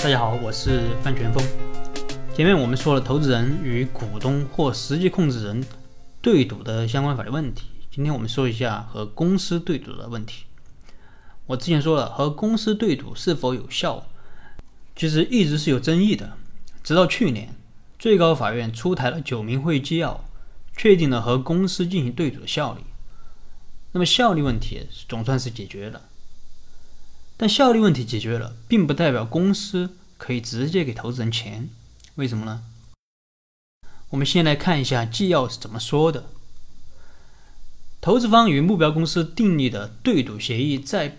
大家好，我是范全峰。前面我们说了投资人与股东或实际控制人对赌的相关法律问题，今天我们说一下和公司对赌的问题。我之前说了，和公司对赌是否有效，其实一直是有争议的。直到去年，最高法院出台了九名会议纪要，确定了和公司进行对赌的效力。那么效力问题总算是解决了。但效力问题解决了，并不代表公司可以直接给投资人钱。为什么呢？我们先来看一下纪要是怎么说的：投资方与目标公司订立的对赌协议，在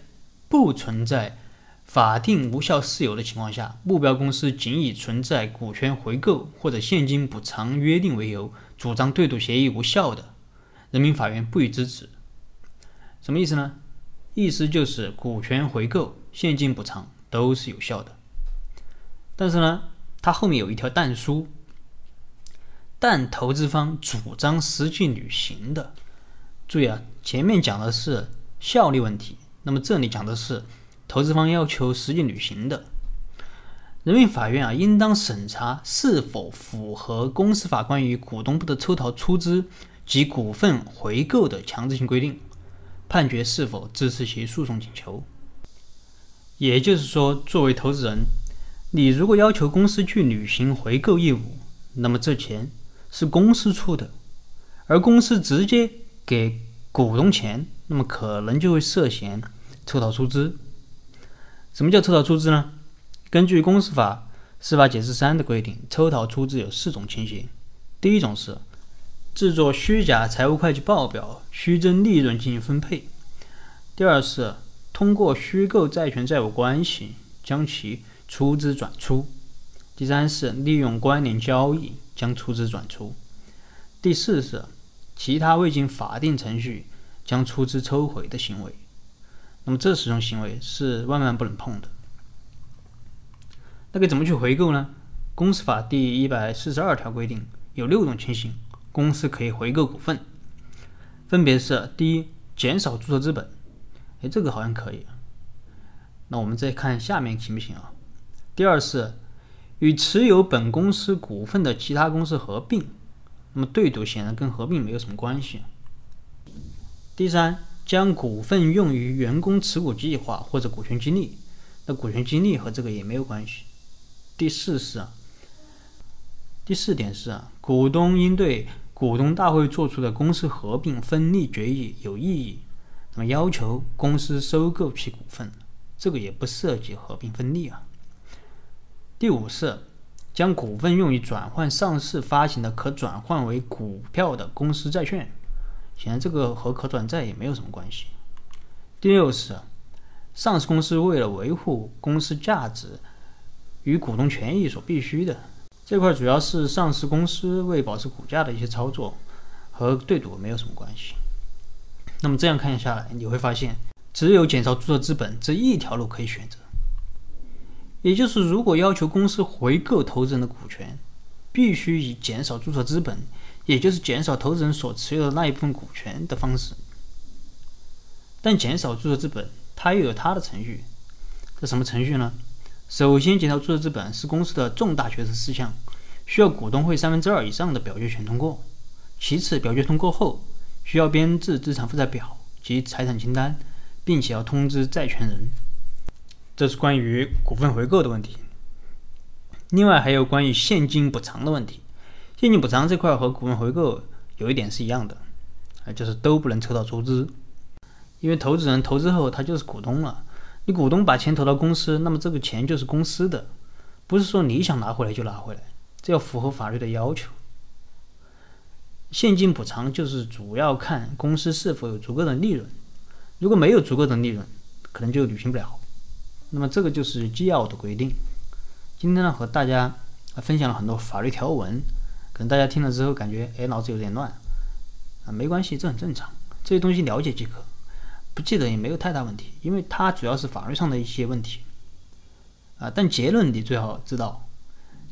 不存在法定无效事由的情况下，目标公司仅以存在股权回购或者现金补偿约定为由，主张对赌协议无效的，人民法院不予支持。什么意思呢？意思就是股权回购、现金补偿都是有效的，但是呢，它后面有一条但书，但投资方主张实际履行的。注意啊，前面讲的是效力问题，那么这里讲的是投资方要求实际履行的。人民法院啊，应当审查是否符合公司法关于股东不得抽逃出资及股份回购的强制性规定。判决是否支持其诉讼请求？也就是说，作为投资人，你如果要求公司去履行回购义务，那么这钱是公司出的，而公司直接给股东钱，那么可能就会涉嫌抽逃出资。什么叫抽逃出资呢？根据公司法司法解释三的规定，抽逃出资有四种情形。第一种是。制作虚假财务会计报表，虚增利润进行分配。第二是通过虚构债权债务关系将其出资转出。第三是利用关联交易将出资转出。第四是其他未经法定程序将出资抽回的行为。那么这四种行为是万万不能碰的。那该怎么去回购呢？公司法第一百四十二条规定有六种情形。公司可以回购股份，分别是：第一，减少注册资本，哎，这个好像可以。那我们再看下面行不行啊？第二是与持有本公司股份的其他公司合并，那么对赌显然跟合并没有什么关系。第三，将股份用于员工持股计划或者股权激励，那股权激励和这个也没有关系。第四是。第四点是，股东应对股东大会作出的公司合并分立决议有异议，那么要求公司收购其股份，这个也不涉及合并分立啊。第五是将股份用于转换上市发行的可转换为股票的公司债券，显然这个和可转债也没有什么关系。第六是上市公司为了维护公司价值与股东权益所必须的。这块主要是上市公司为保持股价的一些操作，和对赌没有什么关系。那么这样看下来，你会发现只有减少注册资本这一条路可以选择。也就是，如果要求公司回购投资人的股权，必须以减少注册资本，也就是减少投资人所持有的那一部分股权的方式。但减少注册资本，它又有它的程序。这什么程序呢？首先，减少注册资本是公司的重大决策事项，需要股东会三分之二以上的表决权通过。其次，表决通过后，需要编制资产负债表及财产清单，并且要通知债权人。这是关于股份回购的问题。另外，还有关于现金补偿的问题。现金补偿这块和股份回购有一点是一样的，啊，就是都不能抽到出资，因为投资人投资后他就是股东了。你股东把钱投到公司，那么这个钱就是公司的，不是说你想拿回来就拿回来，这要符合法律的要求。现金补偿就是主要看公司是否有足够的利润，如果没有足够的利润，可能就履行不了。那么这个就是纪要的规定。今天呢，和大家分享了很多法律条文，可能大家听了之后感觉哎脑子有点乱啊，没关系，这很正常，这些东西了解即可。不记得也没有太大问题，因为它主要是法律上的一些问题啊。但结论你最好知道，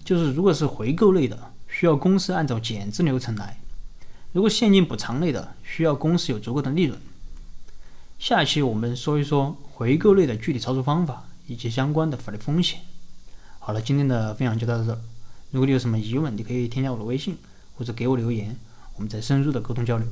就是如果是回购类的，需要公司按照减资流程来；如果现金补偿类的，需要公司有足够的利润。下期我们说一说回购类的具体操作方法以及相关的法律风险。好了，今天的分享就到这。如果你有什么疑问，你可以添加我的微信或者给我留言，我们再深入的沟通交流。